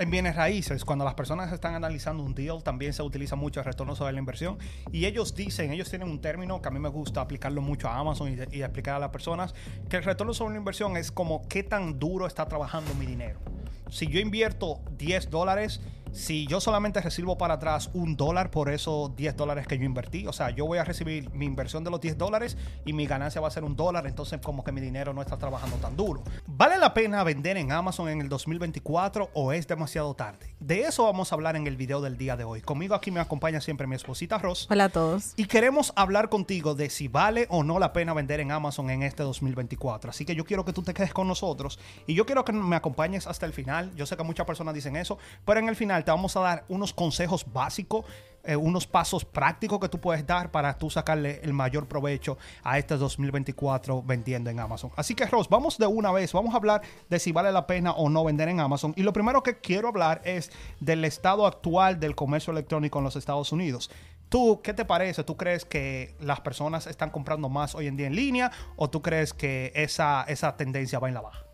En bienes raíces, cuando las personas están analizando un deal, también se utiliza mucho el retorno sobre la inversión. Y ellos dicen, ellos tienen un término que a mí me gusta aplicarlo mucho a Amazon y, explicar a las personas, que el retorno sobre la inversión es como qué tan duro está trabajando mi dinero. Si yo invierto 10 dólares, si yo solamente recibo para atrás un dólar por esos 10 dólares que yo invertí, o sea, yo voy a recibir mi inversión de los 10 dólares y mi ganancia va a ser un dólar, entonces como que mi dinero no está trabajando tan duro. ¿Vale la pena vender en Amazon en el 2024 o es demasiado tarde? De eso vamos a hablar en el video del día de hoy. Conmigo aquí me acompaña siempre mi esposita Ross. Hola a todos. Y queremos hablar contigo de si vale o no la pena vender en Amazon en este 2024. Así que yo quiero que tú te quedes con nosotros y yo quiero que me acompañes hasta el final. Yo sé que muchas personas dicen eso, pero en el final te vamos a dar unos consejos básicos, eh, unos pasos prácticos que tú puedes dar para tú sacarle el mayor provecho a este 2024 vendiendo en Amazon. Así que Ross, vamos de una vez, vamos a hablar de si vale la pena o no vender en Amazon. Y lo primero que quiero hablar es del estado actual del comercio electrónico en los Estados Unidos. ¿Tú qué te parece? ¿Tú crees que las personas están comprando más hoy en día en línea o tú crees que esa, esa tendencia va en la baja?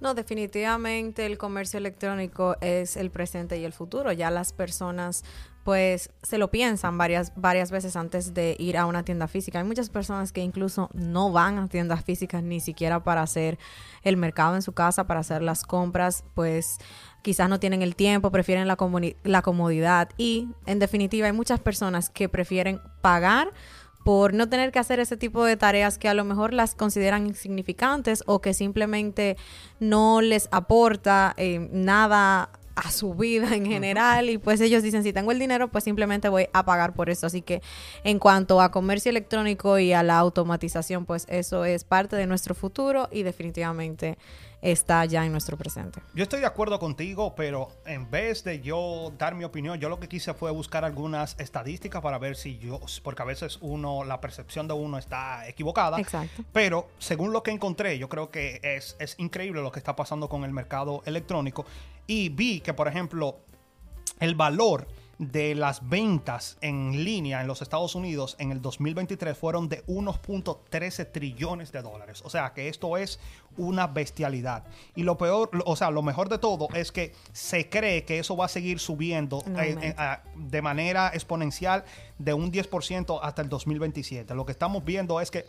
No, definitivamente el comercio electrónico es el presente y el futuro. Ya las personas pues se lo piensan varias, varias veces antes de ir a una tienda física. Hay muchas personas que incluso no van a tiendas físicas ni siquiera para hacer el mercado en su casa, para hacer las compras, pues quizás no tienen el tiempo, prefieren la, la comodidad y en definitiva hay muchas personas que prefieren pagar por no tener que hacer ese tipo de tareas que a lo mejor las consideran insignificantes o que simplemente no les aporta eh, nada a su vida en general y pues ellos dicen si tengo el dinero pues simplemente voy a pagar por eso así que en cuanto a comercio electrónico y a la automatización pues eso es parte de nuestro futuro y definitivamente está ya en nuestro presente. Yo estoy de acuerdo contigo, pero en vez de yo dar mi opinión, yo lo que quise fue buscar algunas estadísticas para ver si yo, porque a veces uno, la percepción de uno está equivocada. Exacto. Pero según lo que encontré, yo creo que es, es increíble lo que está pasando con el mercado electrónico. Y vi que, por ejemplo, el valor de las ventas en línea en los Estados Unidos en el 2023 fueron de 1.13 trillones de dólares. O sea que esto es una bestialidad. Y lo peor, o sea, lo mejor de todo es que se cree que eso va a seguir subiendo eh, eh, de manera exponencial de un 10% hasta el 2027. Lo que estamos viendo es que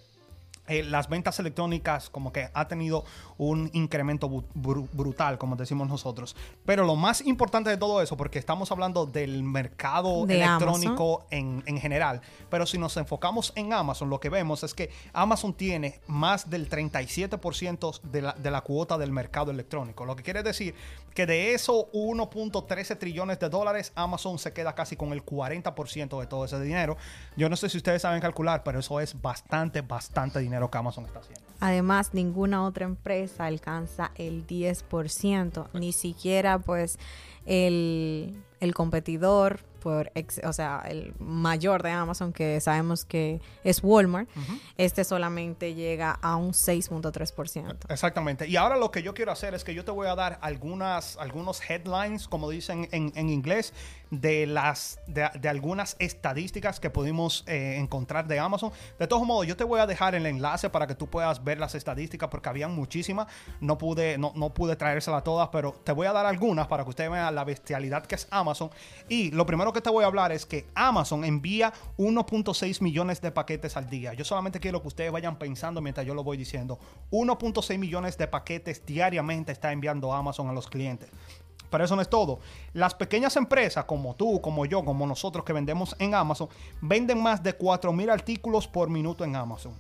eh, las ventas electrónicas como que ha tenido un incremento brutal, como decimos nosotros. Pero lo más importante de todo eso, porque estamos hablando del mercado electrónico en, en, general, pero si nos enfocamos en Amazon, lo que vemos es que Amazon tiene más del 37% de la, de la cuota del mercado electrónico. Lo que quiere decir que de esos 1.13 trillones de dólares, Amazon se queda casi con el 40% de todo ese dinero. Yo no sé si ustedes saben calcular, pero eso es bastante, bastante dinero que Amazon está haciendo. Además, ninguna otra empresa alcanza el 10%, ni siquiera pues el, el competidor por, o sea, el mayor de Amazon, que sabemos que es Walmart, este solamente llega a un 6.3%. Exactamente. Y ahora lo que yo quiero hacer es que yo te voy a dar algunas, algunos headlines, como dicen en, en inglés, de, las, de, de, algunas estadísticas que pudimos eh, encontrar de Amazon. De todos modos, yo te voy a dejar el enlace para que tú puedas ver las estadísticas, porque habían muchísimas. No pude, no, no pude traérselas todas, pero te voy a dar algunas para que usted vea la bestialidad que es Amazon. Y lo primero que te voy a hablar es que Amazon envía 1.6 millones de paquetes al día. Yo solamente quiero que ustedes vayan pensando mientras yo lo voy diciendo. 1.6 millones de paquetes diariamente está enviando Amazon a los clientes. Pero eso no es todo. Las pequeñas empresas como tú, como yo, como nosotros que vendemos en Amazon, venden más de 4.000 artículos por minuto en Amazon.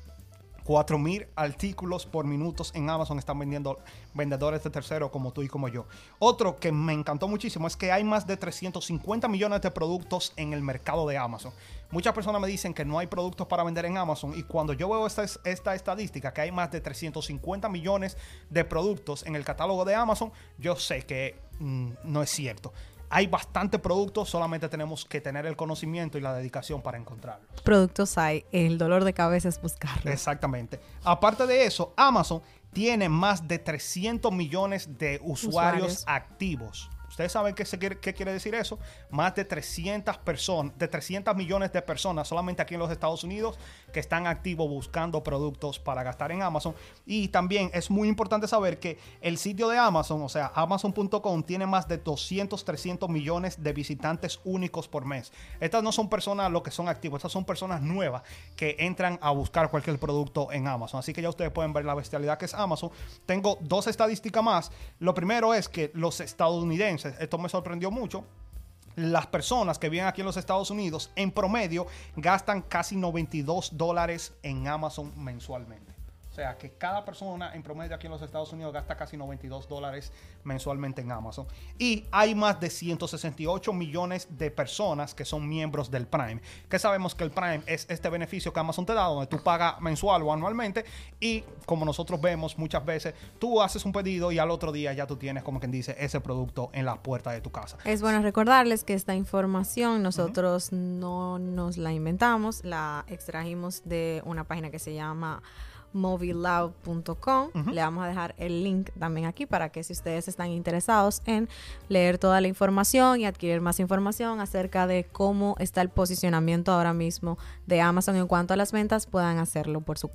4.000 artículos por minuto en Amazon están vendiendo vendedores de tercero como tú y como yo. Otro que me encantó muchísimo es que hay más de 350 millones de productos en el mercado de Amazon. Muchas personas me dicen que no hay productos para vender en Amazon y cuando yo veo esta, esta estadística, que hay más de 350 millones de productos en el catálogo de Amazon, yo sé que mm, no es cierto hay bastante productos, solamente tenemos que tener el conocimiento y la dedicación para encontrarlos. Productos hay, el dolor de cabeza es buscarlos. Exactamente. Aparte de eso, Amazon tiene más de 300 millones de usuarios, activos. Ustedes saben qué, quiere decir eso. Más de 300 personas, de 300 millones de personas solamente aquí en los Estados Unidos que están activos buscando productos para gastar en Amazon. Y también es muy importante saber que el sitio de Amazon, o sea, amazon.com, tiene más de 200, 300 millones de visitantes únicos por mes. Estas no son personas lo que son activos, estas son personas nuevas que entran a buscar cualquier producto en Amazon. Así que ya ustedes pueden ver la bestialidad que es Amazon. Tengo dos estadísticas más. Lo primero es que los estadounidenses, esto me sorprendió mucho, las personas que viven aquí en los Estados Unidos en promedio gastan casi 92 dólares en Amazon mensualmente. O sea que cada persona en promedio aquí en los Estados Unidos gasta casi 92 dólares mensualmente en Amazon. Y hay más de 168 millones de personas que son miembros del Prime. Que sabemos que el Prime es este beneficio que Amazon te da, donde tú pagas mensual o anualmente. Y como nosotros vemos muchas veces, tú haces un pedido y al otro día ya tú tienes, como quien dice, ese producto en la puerta de tu casa. Es bueno recordarles que esta información nosotros no nos la inventamos, la extrajimos de una página que se llama moviloud.com. Le vamos a dejar el link también aquí para que si ustedes están interesados en leer toda la información y adquirir más información acerca de cómo está el posicionamiento ahora mismo de Amazon en cuanto a las ventas, puedan hacerlo por su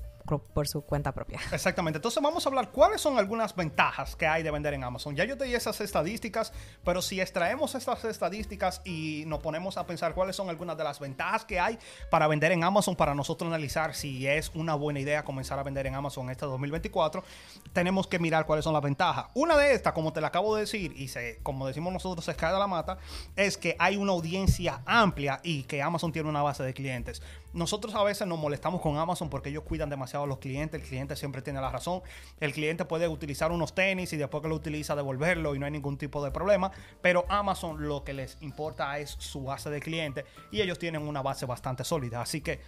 por su cuenta propia. Exactamente. Entonces vamos a hablar cuáles son algunas ventajas que hay de vender en Amazon. Ya yo te di esas estadísticas, pero si extraemos estas estadísticas y nos ponemos a pensar cuáles son algunas de las ventajas que hay para vender en Amazon, para nosotros analizar si es una buena idea comenzar a vender en Amazon este 2024, tenemos que mirar cuáles son las ventajas. Una de estas, como te la acabo de decir, y se, como decimos nosotros, se de la mata, es que hay una audiencia amplia y que Amazon tiene una base de clientes. Nosotros a veces nos molestamos con Amazon porque ellos cuidan demasiado a los clientes, el cliente siempre tiene la razón. El cliente puede utilizar unos tenis y después que lo utiliza devolverlo y no hay ningún tipo de problema, pero Amazon lo que les importa es su base de clientes y ellos tienen una base bastante sólida. Así que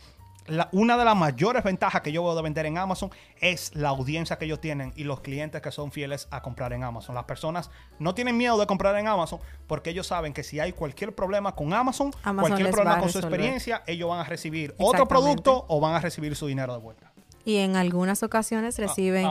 una de las mayores ventajas que yo veo de vender en Amazon es la audiencia que ellos tienen y los clientes que son fieles a comprar en Amazon. Las personas no tienen miedo de comprar en Amazon porque ellos saben que si hay cualquier problema con Amazon, cualquier problema con su experiencia, ellos van a recibir otro producto o van a recibir su dinero de vuelta y en algunas ocasiones ah, reciben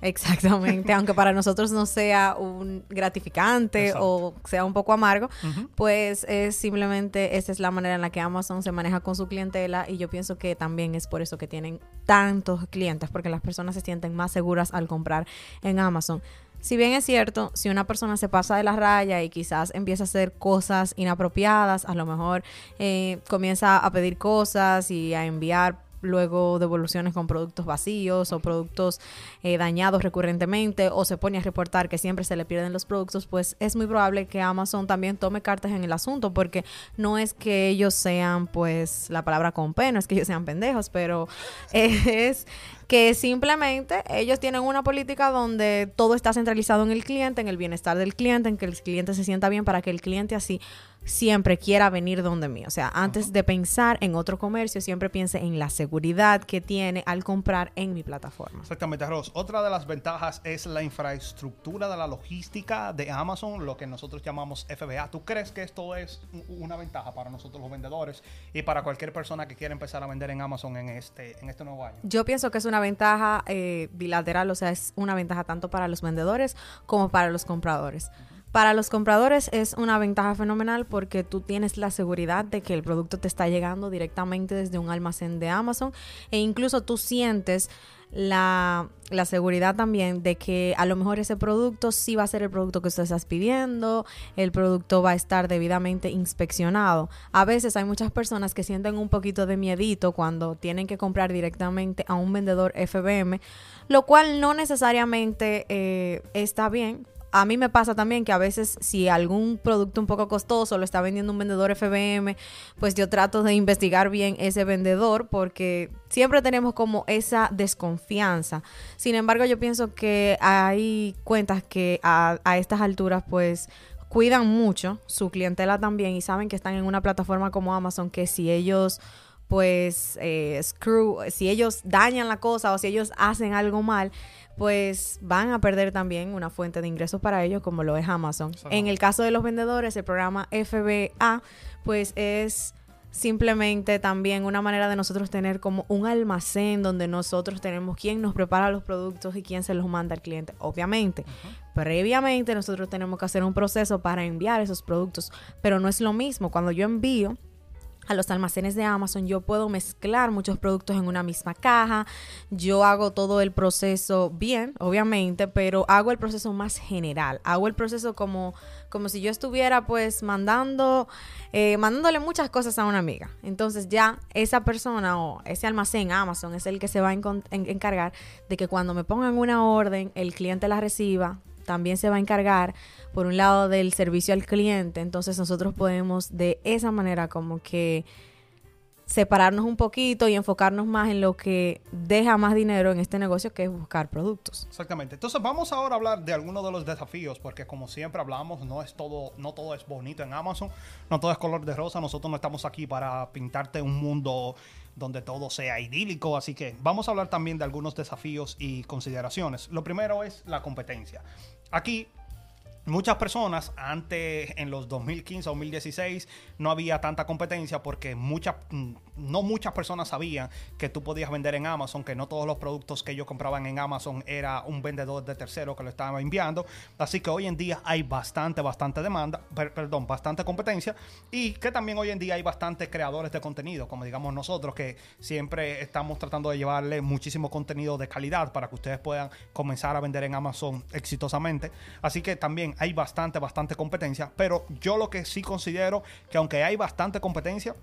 exactamente, aunque para nosotros no sea un gratificante o sea un poco amargo, pues es simplemente esa es la manera en la que Amazon se maneja con su clientela y yo pienso que también es por eso que tienen tantos clientes porque las personas se sienten más seguras al comprar en Amazon. Si bien es cierto, si una persona se pasa de la raya y quizás empieza a hacer cosas inapropiadas, a lo mejor eh, comienza a pedir cosas y a enviar luego devoluciones con productos vacíos o productos eh, dañados recurrentemente o se pone a reportar que siempre se le pierden los productos, pues es muy probable que Amazon también tome cartas en el asunto porque no es que ellos sean pues la palabra con P, no es que ellos sean pendejos, pero es que simplemente ellos tienen una política donde todo está centralizado en el cliente, en el bienestar del cliente, en que el cliente se sienta bien para que el cliente así siempre quiera venir donde mí. O sea, antes de pensar en otro comercio, siempre piense en la seguridad que tiene al comprar en mi plataforma. Exactamente, Ross. Otra de las ventajas es la infraestructura de la logística de Amazon, lo que nosotros llamamos FBA. ¿Tú crees que esto es una ventaja para nosotros los vendedores y para cualquier persona que quiera empezar a vender en Amazon en este, en este nuevo año? Yo pienso que es una ventaja eh, bilateral, o sea, es una ventaja tanto para los vendedores como para los compradores. Para los compradores es una ventaja fenomenal porque tú tienes la seguridad de que el producto te está llegando directamente desde un almacén de Amazon e incluso tú sientes la, seguridad también de que a lo mejor ese producto sí va a ser el producto que usted estás pidiendo, el producto va a estar debidamente inspeccionado. A veces hay muchas personas que sienten un poquito de miedito cuando tienen que comprar directamente a un vendedor FBM, lo cual no necesariamente eh, está bien a mí me pasa también que a veces si algún producto un poco costoso lo está vendiendo un vendedor FBM, pues yo trato de investigar bien ese vendedor porque siempre tenemos como esa desconfianza. Sin embargo, yo pienso que hay cuentas que a, estas alturas pues cuidan mucho su clientela también y saben que están en una plataforma como Amazon que si ellos pues eh, screw, si ellos dañan la cosa o si ellos hacen algo mal, pues van a perder también una fuente de ingresos para ellos como lo es Amazon. En el caso de los vendedores, el programa FBA pues es simplemente también una manera de nosotros tener como un almacén donde nosotros tenemos quién nos prepara los productos y quién se los manda al cliente. Obviamente, previamente nosotros tenemos que hacer un proceso para enviar esos productos, pero no es lo mismo cuando yo envío a los almacenes de Amazon, yo puedo mezclar muchos productos en una misma caja, yo hago todo el proceso bien, obviamente, pero hago el proceso más general, hago el proceso como, como si yo estuviera pues mandando, eh, mandándole muchas cosas a una amiga. Entonces ya esa persona o ese almacén Amazon es el que se va a encargar de que cuando me pongan una orden, el cliente la reciba, también se va a encargar, por un lado, del servicio al cliente. Entonces nosotros podemos de esa manera como que separarnos un poquito y enfocarnos más en lo que deja más dinero en este negocio, que es buscar productos. Exactamente. Entonces vamos ahora a hablar de algunos de los desafíos, porque como siempre hablamos, no es todo, no todo es bonito en Amazon, no todo es color de rosa. Nosotros no estamos aquí para pintarte un mundo donde todo sea idílico. Así que vamos a hablar también de algunos desafíos y consideraciones. Lo primero es la competencia. Aquí muchas personas antes en los 2015 2016 no había tanta competencia porque muchas mm, no muchas personas sabían que tú podías vender en Amazon que no todos los productos que ellos compraban en Amazon era un vendedor de tercero que lo estaba enviando. Así que hoy en día hay bastante bastante demanda perdón bastante competencia y que también hoy en día hay bastantes creadores de contenido como digamos nosotros que siempre estamos tratando de llevarle muchísimo contenido de calidad para que ustedes puedan comenzar a vender en Amazon exitosamente. Así que también hay bastante, bastante competencia, pero yo lo que sí considero que aunque hay bastante competencia,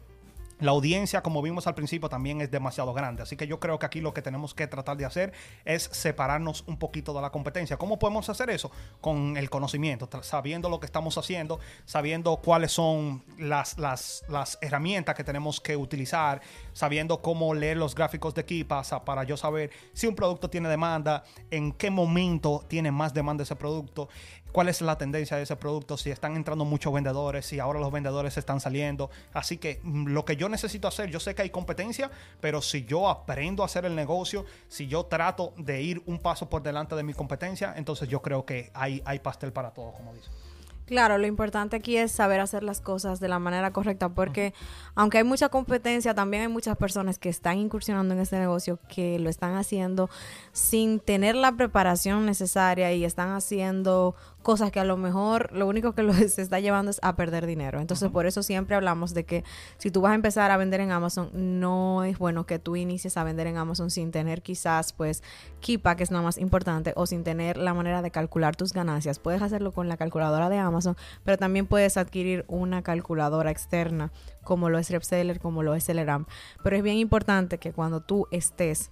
la audiencia, como vimos al principio, también es demasiado grande. Así que yo creo que aquí lo que tenemos que tratar de hacer es separarnos un poquito de la competencia. ¿Cómo podemos hacer eso? Con el conocimiento, sabiendo lo que estamos haciendo, sabiendo cuáles son las, las, las herramientas que tenemos que utilizar, sabiendo cómo leer los gráficos de para, para yo saber si un producto tiene demanda, en qué momento tiene más demanda ese producto, cuál es la tendencia de ese producto, si están entrando muchos vendedores, si ahora los vendedores están saliendo. Así que mm, lo que yo necesito hacer, yo sé que hay competencia, pero si yo aprendo a hacer el negocio, si yo trato de ir un paso por delante de mi competencia, entonces yo creo que hay, hay pastel para todos, como dicen. Claro, lo importante aquí es saber hacer las cosas de la manera correcta, porque aunque hay mucha competencia, también hay muchas personas que están incursionando en este negocio que lo están haciendo sin tener la preparación necesaria y están haciendo cosas que a lo mejor lo único que se está llevando es a perder dinero. Entonces, por eso siempre hablamos de que si tú vas a empezar a vender en Amazon, no es bueno que tú inicies a vender en Amazon sin tener quizás, pues, Kipa, que es nada más importante, o sin tener la manera de calcular tus ganancias. Puedes hacerlo con la calculadora de Amazon, pero también puedes adquirir una calculadora externa, como lo es Repseller, como lo es Celeram. Pero es bien importante que cuando tú estés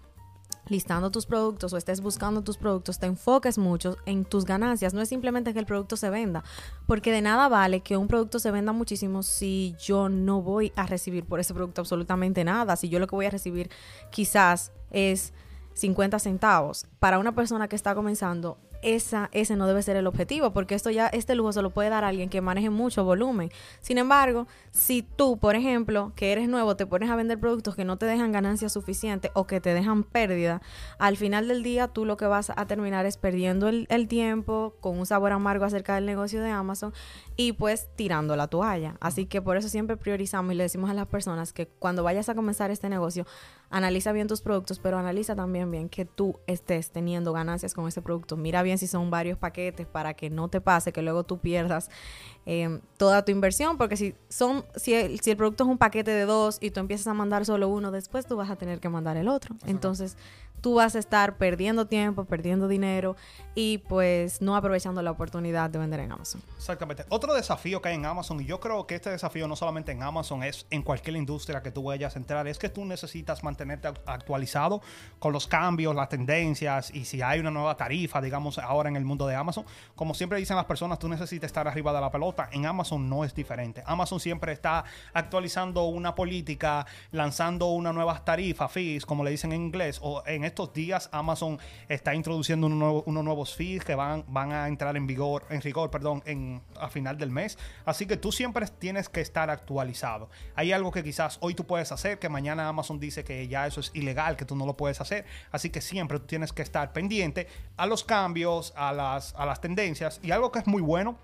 listando tus productos o estés buscando tus productos, te enfoques mucho en tus ganancias. No es simplemente que el producto se venda, porque de nada vale que un producto se venda muchísimo si yo no voy a recibir por ese producto absolutamente nada. Si yo lo que voy a recibir quizás es 50 centavos. Para una persona que está comenzando, esa, ese no debe ser el objetivo, porque esto ya, este lujo se lo puede dar a alguien que maneje mucho volumen. Sin embargo, si tú, por ejemplo, que eres nuevo, te pones a vender productos que no te dejan ganancia suficiente o que te dejan pérdida, al final del día tú lo que vas a terminar es perdiendo el, el tiempo con un sabor amargo acerca del negocio de Amazon y pues tirando la toalla. Así que por eso siempre priorizamos y le decimos a las personas que cuando vayas a comenzar este negocio, analiza bien tus productos, pero analiza también bien que tú estés teniendo ganancias con ese producto. Mira bien si son varios paquetes para que no te pase que luego tú pierdas eh, toda tu inversión, porque si son, si el, si el producto es un paquete de dos y tú empiezas a mandar solo uno, después tú vas a tener que mandar el otro. Entonces, tú vas a estar perdiendo tiempo, perdiendo dinero y pues no aprovechando la oportunidad de vender en Amazon. Exactamente. Otro desafío que hay en Amazon, y yo creo que este desafío no solamente en Amazon, es en cualquier industria que tú vayas a entrar, es que tú necesitas mantenerte actualizado con los cambios, las tendencias y si hay una nueva tarifa, digamos, ahora en el mundo de Amazon. Como siempre dicen las personas, tú necesitas estar arriba de la pelota. En Amazon no es diferente. Amazon siempre está actualizando una política, lanzando una nueva tarifa, fees, como le dicen en inglés, o en estos días Amazon está introduciendo unos nuevos fees que van, van a entrar en vigor, en rigor, perdón, en, a final del mes. Así que tú siempre tienes que estar actualizado. Hay algo que quizás hoy tú puedes hacer, que mañana Amazon dice que ya eso es ilegal, que tú no lo puedes hacer. Así que siempre tú tienes que estar pendiente a los cambios, a las, a las tendencias. Y algo que es muy bueno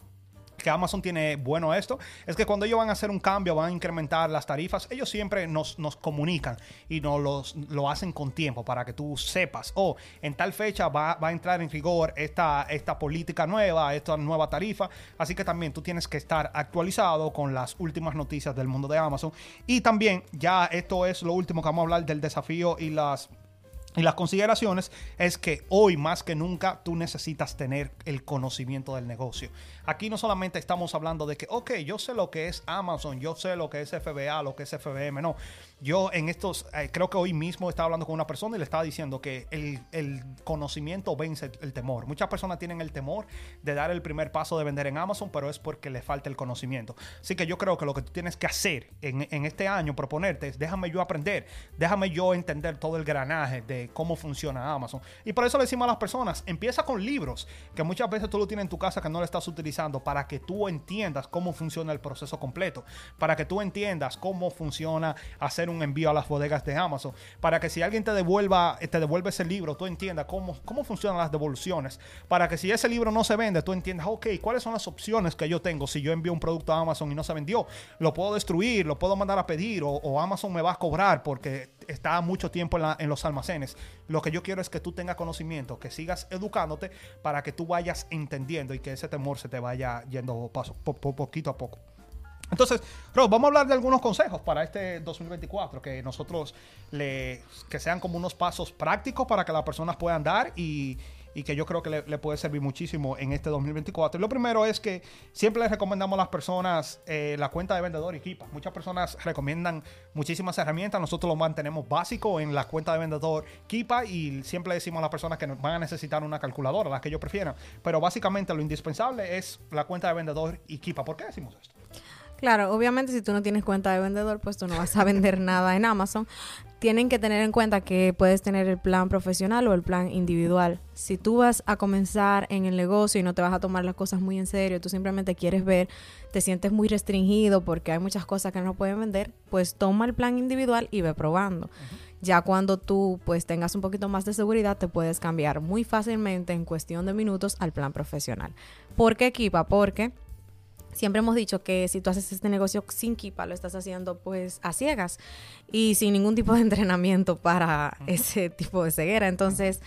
que Amazon tiene bueno esto, es que cuando ellos van a hacer un cambio, van a incrementar las tarifas, ellos siempre nos, nos comunican y nos los, lo hacen con tiempo para que tú sepas, oh, en tal fecha va, va a entrar en rigor esta, esta política nueva, esta nueva tarifa, así que también tú tienes que estar actualizado con las últimas noticias del mundo de Amazon. Y también, ya esto es lo último que vamos a hablar del desafío y las y las consideraciones es que hoy más que nunca tú necesitas tener el conocimiento del negocio. Aquí no solamente estamos hablando de que, ok, yo sé lo que es Amazon, yo sé lo que es FBA, lo que es FBM, no. Yo en estos, eh, creo que hoy mismo estaba hablando con una persona y le estaba diciendo que el, el, conocimiento vence el temor. Muchas personas tienen el temor de dar el primer paso de vender en Amazon, pero es porque le falta el conocimiento. Así que yo creo que lo que tú tienes que hacer en, en este año, proponerte, es déjame yo aprender, déjame yo entender todo el granaje de cómo funciona Amazon. Y por eso le decimos a las personas, empieza con libros, que muchas veces tú lo tienes en tu casa que no lo estás utilizando, para que tú entiendas cómo funciona el proceso completo, para que tú entiendas cómo funciona hacer un envío a las bodegas de Amazon, para que si alguien te devuelva, te devuelve ese libro, tú entiendas cómo, cómo funcionan las devoluciones, para que si ese libro no se vende, tú entiendas, ok, ¿cuáles son las opciones que yo tengo si yo envío un producto a Amazon y no se vendió? Lo puedo destruir, lo puedo mandar a pedir o, Amazon me va a cobrar porque está mucho tiempo en, los almacenes. Lo que yo quiero es que tú tengas conocimiento, que sigas educándote para que tú vayas entendiendo y que ese temor se te vaya yendo paso, po, po, poquito a poco. Entonces, Rob, vamos a hablar de algunos consejos para este 2024 que nosotros le que sean como unos pasos prácticos para que las personas puedan dar y, que yo creo que le, puede servir muchísimo en este 2024. Y lo primero es que siempre les recomendamos a las personas eh, la cuenta de vendedor y Kipa. Muchas personas recomiendan muchísimas herramientas, nosotros lo mantenemos básico en la cuenta de vendedor Kipa y siempre decimos a las personas que van a necesitar una calculadora, las que ellos prefieran. Pero básicamente lo indispensable es la cuenta de vendedor y. ¿Por qué decimos esto? Claro, obviamente si tú no tienes cuenta de vendedor, pues tú no vas a vender nada en Amazon. Tienen que tener en cuenta que puedes tener el plan profesional o el plan individual. Si tú vas a comenzar en el negocio y no te vas a tomar las cosas muy en serio, tú simplemente quieres ver, te sientes muy restringido porque hay muchas cosas que no pueden vender, pues toma el plan individual y ve probando. Ya cuando tú pues tengas un poquito más de seguridad, te puedes cambiar muy fácilmente en cuestión de minutos al plan profesional. ¿Por qué equipa? Porque siempre hemos dicho que si tú haces este negocio sin Kipa, lo estás haciendo pues a ciegas y sin ningún tipo de entrenamiento para ese tipo de ceguera. Entonces,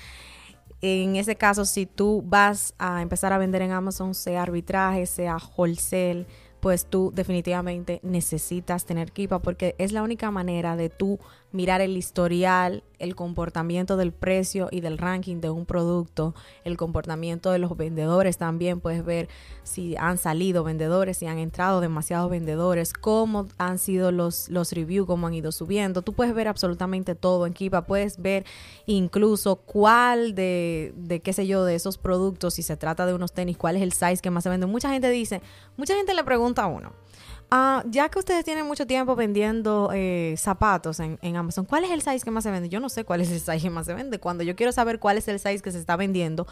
en ese caso, si tú vas a empezar a vender en Amazon, sea arbitraje, sea wholesale, pues tú definitivamente necesitas tener Kipa porque es la única manera de tú mirar el historial, el comportamiento del precio y del ranking de un producto, el comportamiento de los vendedores también, puedes ver si han salido vendedores, si han entrado demasiados vendedores, cómo han sido los, los reviews, cómo han ido subiendo. Tú puedes ver absolutamente todo en Kipa, puedes ver incluso cuál de, de qué sé yo, de esos productos, si se trata de unos tenis, cuál es el size que más se vende. Mucha gente dice, mucha gente le pregunta a uno, Uh, ya que ustedes tienen mucho tiempo vendiendo eh, zapatos en, en, Amazon, ¿cuál es el size que más se vende? Yo no sé cuál es el size que más se vende. Cuando yo quiero saber cuál es el size que se está vendiendo,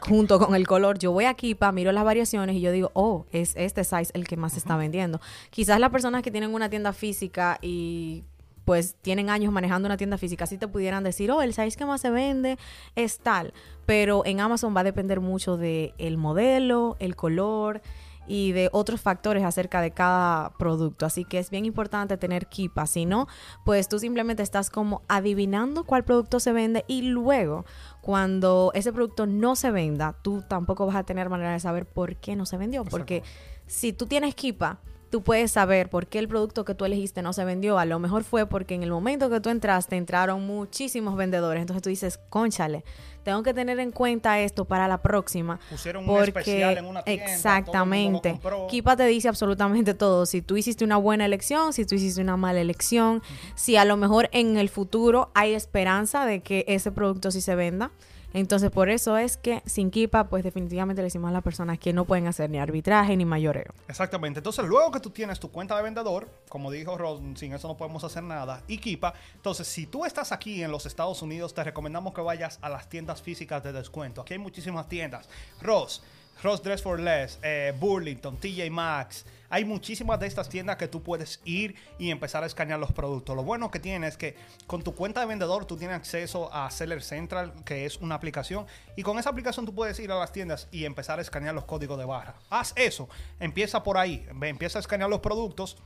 junto con el color, yo voy aquí para miro las variaciones y yo digo, oh, es este size el que más se uh -huh. está vendiendo. Quizás las personas que tienen una tienda física y pues tienen años manejando una tienda física, sí te pudieran decir, oh, el size que más se vende es tal, pero en Amazon va a depender mucho del el modelo, el color, y de otros factores acerca de cada producto. Así que es bien importante tener Kipa. Si no, pues tú simplemente estás como adivinando cuál producto se vende y luego cuando ese producto no se venda, tú tampoco vas a tener manera de saber por qué no se vendió. Porque si tú tienes Kipa, tú puedes saber por qué el producto que tú elegiste no se vendió. A lo mejor fue porque en el momento que tú entraste entraron muchísimos vendedores. Entonces tú dices, conchale, tengo que tener en cuenta esto para la próxima. Pusieron porque, un especial en una tienda. Exactamente. Kipa te dice absolutamente todo. Si tú hiciste una buena elección, si tú hiciste una mala elección, uh -huh. si a lo mejor en el futuro hay esperanza de que ese producto sí se venda. Entonces, por eso es que sin Kipa, pues definitivamente le decimos a las personas que no pueden hacer ni arbitraje ni mayoreo. Exactamente. Entonces, luego que tú tienes tu cuenta de vendedor, como dijo Ross, sin eso no podemos hacer nada, y Kipa, entonces, si tú estás aquí en los Estados Unidos, te recomendamos que vayas a las tiendas físicas de descuento. Aquí hay muchísimas tiendas. Ross, Ross Dress for Less, eh, Burlington, TJ Maxx. Hay muchísimas de estas tiendas que tú puedes ir y empezar a escanear los productos. Lo bueno que tiene es que con tu cuenta de vendedor tú tienes acceso a Seller Central, que es una aplicación, y con esa aplicación tú puedes ir a las tiendas y empezar a escanear los códigos de barra. Haz eso, empieza por ahí, empieza a escanear los productos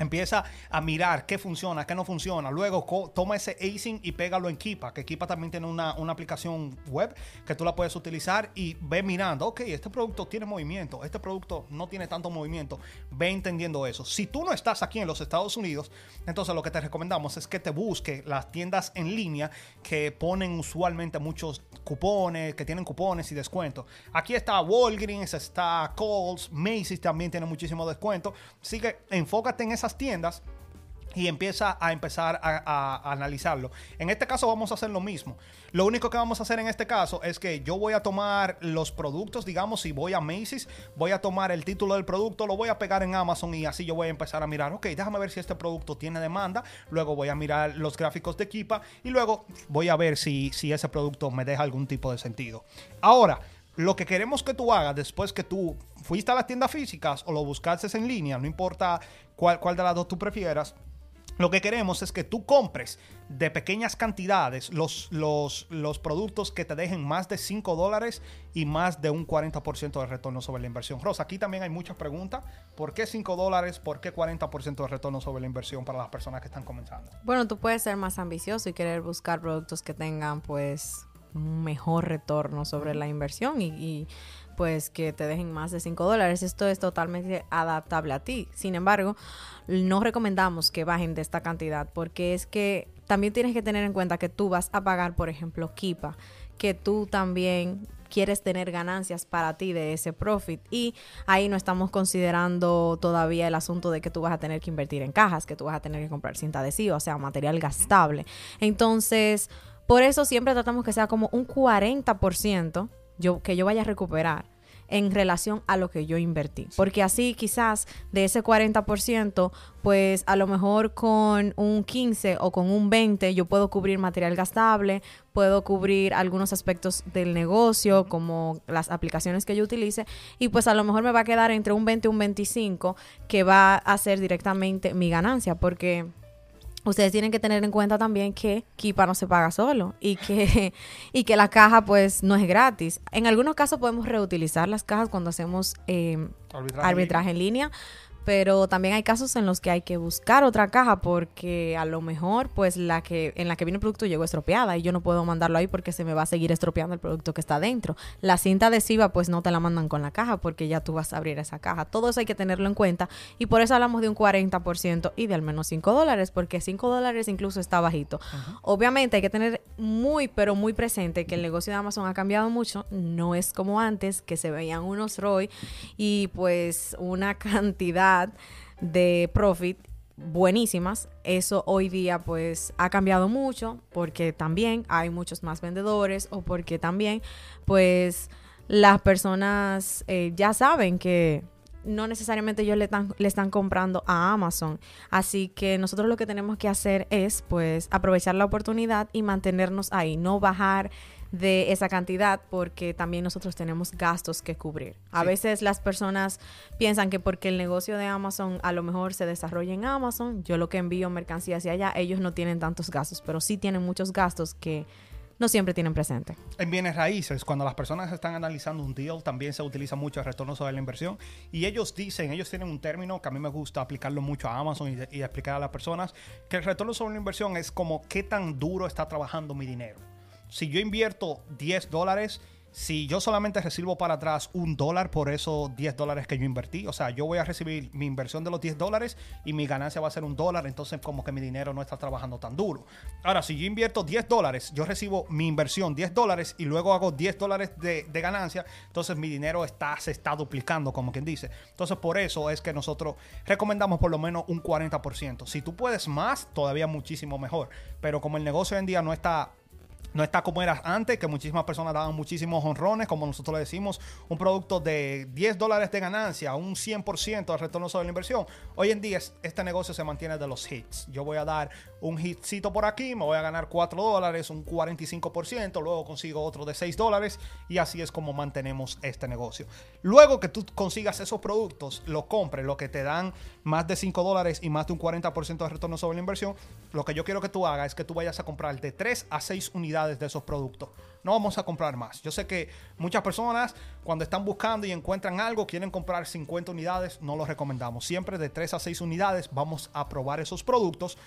Empieza a mirar qué funciona, qué no funciona. Luego toma ese async y pégalo en Kipa, que Kipa también tiene una, una aplicación web que tú la puedes utilizar y ve mirando, ok, este producto tiene movimiento, este producto no tiene tanto movimiento. Ve entendiendo eso. Si tú no estás aquí en los Estados Unidos, entonces lo que te recomendamos es que te busque las tiendas en línea que ponen usualmente muchos cupones, que tienen cupones y descuentos. Aquí está Walgreens, está Kohl's, Macy's también tiene muchísimo descuento. Así que enfócate en esas tiendas y empieza a empezar a, analizarlo. En este caso vamos a hacer lo mismo. Lo único que vamos a hacer en este caso es que yo voy a tomar los productos, digamos, si voy a Macy's, voy a tomar el título del producto, lo voy a pegar en Amazon y así yo voy a empezar a mirar, ok, déjame ver si este producto tiene demanda, luego voy a mirar los gráficos de Kipa y luego voy a ver si, si ese producto me deja algún tipo de sentido. Ahora, lo que queremos que tú hagas después que tú fuiste a las tiendas físicas o lo buscaste en línea, no importa cuál, cuál de las dos tú prefieras, lo que queremos es que tú compres de pequeñas cantidades los, los, los productos que te dejen más de 5 dólares y más de un 40% de retorno sobre la inversión. Rosa, aquí también hay muchas preguntas. ¿Por qué 5 dólares? ¿Por qué 40% de retorno sobre la inversión para las personas que están comenzando? Bueno, tú puedes ser más ambicioso y querer buscar productos que tengan pues un mejor retorno sobre la inversión y, y, pues que te dejen más de 5 dólares. Esto es totalmente adaptable a ti. Sin embargo, no recomendamos que bajen de esta cantidad porque es que también tienes que tener en cuenta que tú vas a pagar, por ejemplo, Kipa, que tú también quieres tener ganancias para ti de ese profit y ahí no estamos considerando todavía el asunto de que tú vas a tener que invertir en cajas, que tú vas a tener que comprar cinta adhesiva, o sea, material gastable. Entonces, por eso siempre tratamos que sea como un 40% yo, que yo vaya a recuperar en relación a lo que yo invertí. Porque así quizás de ese 40%, pues a lo mejor con un 15 o con un 20 yo puedo cubrir material gastable, puedo cubrir algunos aspectos del negocio como las aplicaciones que yo utilice y pues a lo mejor me va a quedar entre un 20 y un 25 que va a ser directamente mi ganancia porque ustedes tienen que tener en cuenta también que Kipa no se paga solo y que, y que la caja pues no es gratis. En algunos casos podemos reutilizar las cajas cuando hacemos eh, Arbitraje. arbitraje en línea, pero también hay casos en los que hay que buscar otra caja porque a lo mejor pues la que en la que viene el producto llegó estropeada y yo no puedo mandarlo ahí porque se me va a seguir estropeando el producto que está dentro. La cinta adhesiva pues no te la mandan con la caja porque ya tú vas a abrir esa caja. Todo eso hay que tenerlo en cuenta y por eso hablamos de un 40% y de al menos 5 dólares porque 5 dólares incluso está bajito. Obviamente hay que tener muy pero muy presente que el negocio de Amazon ha cambiado mucho. No es como antes que se veían unos ROI y pues una cantidad de profit buenísimas. Eso hoy día pues ha cambiado mucho porque también hay muchos más vendedores o porque también pues las personas eh, ya saben que no necesariamente ellos le están, le están comprando a Amazon. Así que nosotros lo que tenemos que hacer es pues aprovechar la oportunidad y mantenernos ahí, no bajar de esa cantidad porque también nosotros tenemos gastos que cubrir. A Sí. veces las personas piensan que porque el negocio de Amazon a lo mejor se desarrolla en Amazon, yo lo que envío mercancía hacia allá, ellos no tienen tantos gastos, pero sí tienen muchos gastos que no siempre tienen presente. En bienes raíces, cuando las personas están analizando un deal, también se utiliza mucho el retorno sobre la inversión. Y ellos dicen, ellos tienen un término que a mí me gusta aplicarlo mucho a Amazon y, y explicar a las personas, que el retorno sobre la inversión es como qué tan duro está trabajando mi dinero. Si yo invierto 10 dólares, si yo solamente recibo para atrás un dólar por esos 10 dólares que yo invertí, o sea, yo voy a recibir mi inversión de los 10 dólares y mi ganancia va a ser un dólar, entonces como que mi dinero no está trabajando tan duro. Ahora, si yo invierto 10 dólares, yo recibo mi inversión 10 dólares y luego hago 10 dólares de, ganancia, entonces mi dinero está, se está duplicando, como quien dice. Entonces, por eso es que nosotros recomendamos por lo menos un 40%. Si tú puedes más, todavía muchísimo mejor. Pero como el negocio hoy en día no está No está como era antes, que muchísimas personas daban muchísimos honrones, como nosotros le decimos, un producto de 10 dólares de ganancia, un 100% de retorno sobre la inversión. Hoy en día este negocio se mantiene de los hits. Yo voy a dar un hitcito por aquí, me voy a ganar 4 dólares, un 45%, luego consigo otro de 6 dólares y así es como mantenemos este negocio. Luego que tú consigas esos productos, lo compres, lo que te dan más de 5 dólares y más de un 40% de retorno sobre la inversión, lo que yo quiero que tú hagas es que tú vayas a comprar de 3 a 6 unidades de esos productos. No vamos a comprar más. Yo sé que muchas personas cuando están buscando y encuentran algo quieren comprar 50 unidades. No lo recomendamos. Siempre de 3 a 6 unidades vamos a probar esos productos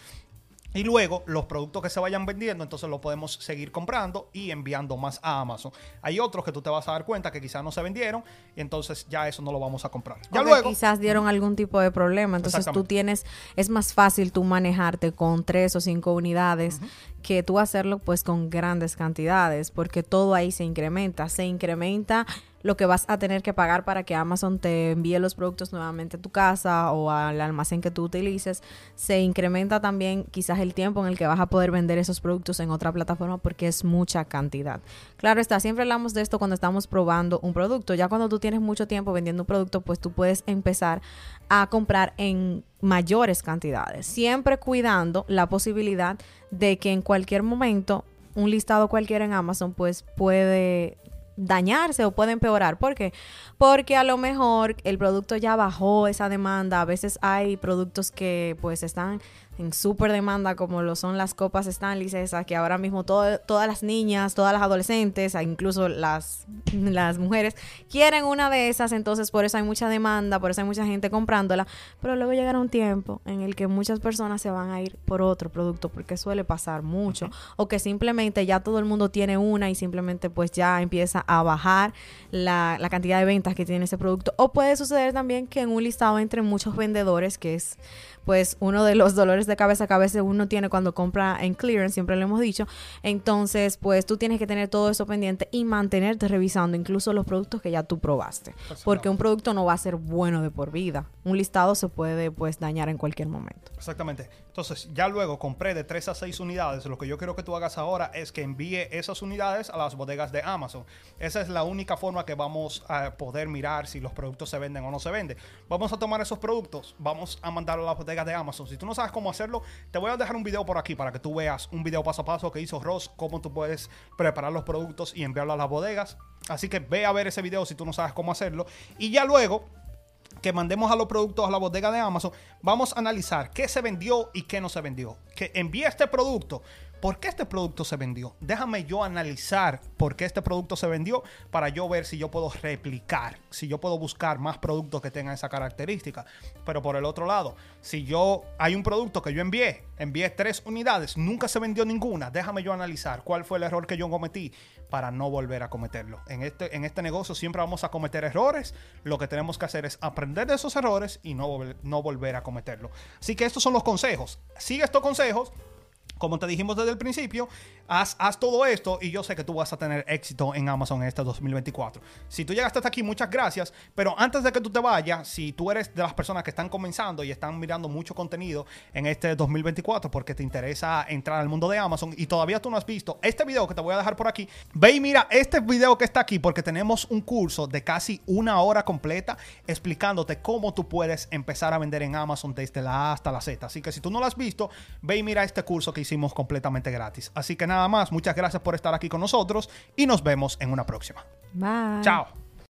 y luego los productos que se vayan vendiendo, entonces los podemos seguir comprando y enviando más a Amazon. Hay otros que tú te vas a dar cuenta que quizás no se vendieron y entonces ya eso no lo vamos a comprar. Ya luego. Quizás dieron algún tipo de problema. Entonces tú tienes, es más fácil tú manejarte con tres o cinco unidades que tú hacerlo pues con grandes cantidades porque todo ahí se incrementa. Se incrementa lo que vas a tener que pagar para que Amazon te envíe los productos nuevamente a tu casa o al almacén que tú utilices. Se incrementa también quizás el tiempo en el que vas a poder vender esos productos en otra plataforma porque es mucha cantidad. Claro está, siempre hablamos de esto cuando estamos probando un producto. Ya cuando tú tienes mucho tiempo vendiendo un producto, pues tú puedes empezar a comprar en mayores cantidades, siempre cuidando la posibilidad de que en cualquier momento un listado cualquiera en Amazon pues puede dañarse o puede empeorar. ¿Por qué? Porque a lo mejor el producto ya bajó esa demanda. A veces hay productos que pues están en súper demanda como lo son las copas Stanley, esas que ahora mismo todas las niñas, todas las adolescentes, incluso las, las mujeres, quieren una de esas, entonces por eso hay mucha demanda, por eso hay mucha gente comprándola, pero luego llegará un tiempo en el que muchas personas se van a ir por otro producto, porque suele pasar mucho, o que simplemente ya todo el mundo tiene una y simplemente pues ya empieza a bajar la, la cantidad de ventas que tiene ese producto, o puede suceder también que en un listado entre muchos vendedores, que es pues uno de los dolores de cabeza que a veces uno tiene cuando compra en clearance, siempre lo hemos dicho. Entonces, pues tú tienes que tener todo eso pendiente y mantenerte revisando incluso los productos que ya tú probaste. Porque un producto no va a ser bueno de por vida. Un listado se puede pues dañar en cualquier momento. Exactamente. Entonces, ya luego compré de 3 a 6 unidades. Lo que yo quiero que tú hagas ahora es que envíe esas unidades a las bodegas de Amazon. Esa es la única forma que vamos a poder mirar si los productos se venden o no se venden. Vamos a tomar esos productos, vamos a mandarlos a las bodegas de Amazon. Si tú no sabes cómo hacerlo, te voy a dejar un video por aquí para que tú veas un video paso a paso que hizo Ross, cómo tú puedes preparar los productos y enviarlos a las bodegas. Así que ve a ver ese video si tú no sabes cómo hacerlo. Y ya luego que mandemos a los productos a la bodega de Amazon, vamos a analizar qué se vendió y qué no se vendió. Que envíe este producto ¿Por qué este producto se vendió? Déjame yo analizar por qué este producto se vendió para yo ver si yo puedo replicar, si yo puedo buscar más productos que tengan esa característica. Pero por el otro lado, si yo hay un producto que yo envié, envié tres unidades, nunca se vendió ninguna, déjame yo analizar cuál fue el error que yo cometí para no volver a cometerlo. En este, en este negocio siempre vamos a cometer errores. Lo que tenemos que hacer es aprender de esos errores y no, no volver a cometerlo. Así que estos son los consejos. Sigue estos consejos como te dijimos desde el principio, haz, todo esto y yo sé que tú vas a tener éxito en Amazon en este 2024. Si tú llegaste hasta aquí, muchas gracias. Pero antes de que tú te vayas, si tú eres de las personas que están comenzando y están mirando mucho contenido en este 2024 porque te interesa entrar al mundo de Amazon y todavía tú no has visto este video que te voy a dejar por aquí, ve y mira este video que está aquí porque tenemos un curso de casi una hora completa explicándote cómo tú puedes empezar a vender en Amazon desde la A hasta la Z. Así que si tú no lo has visto, ve y mira este curso que hicimos completamente gratis. Así que nada más, muchas gracias por estar aquí con nosotros y nos vemos en una próxima. Bye. Chao.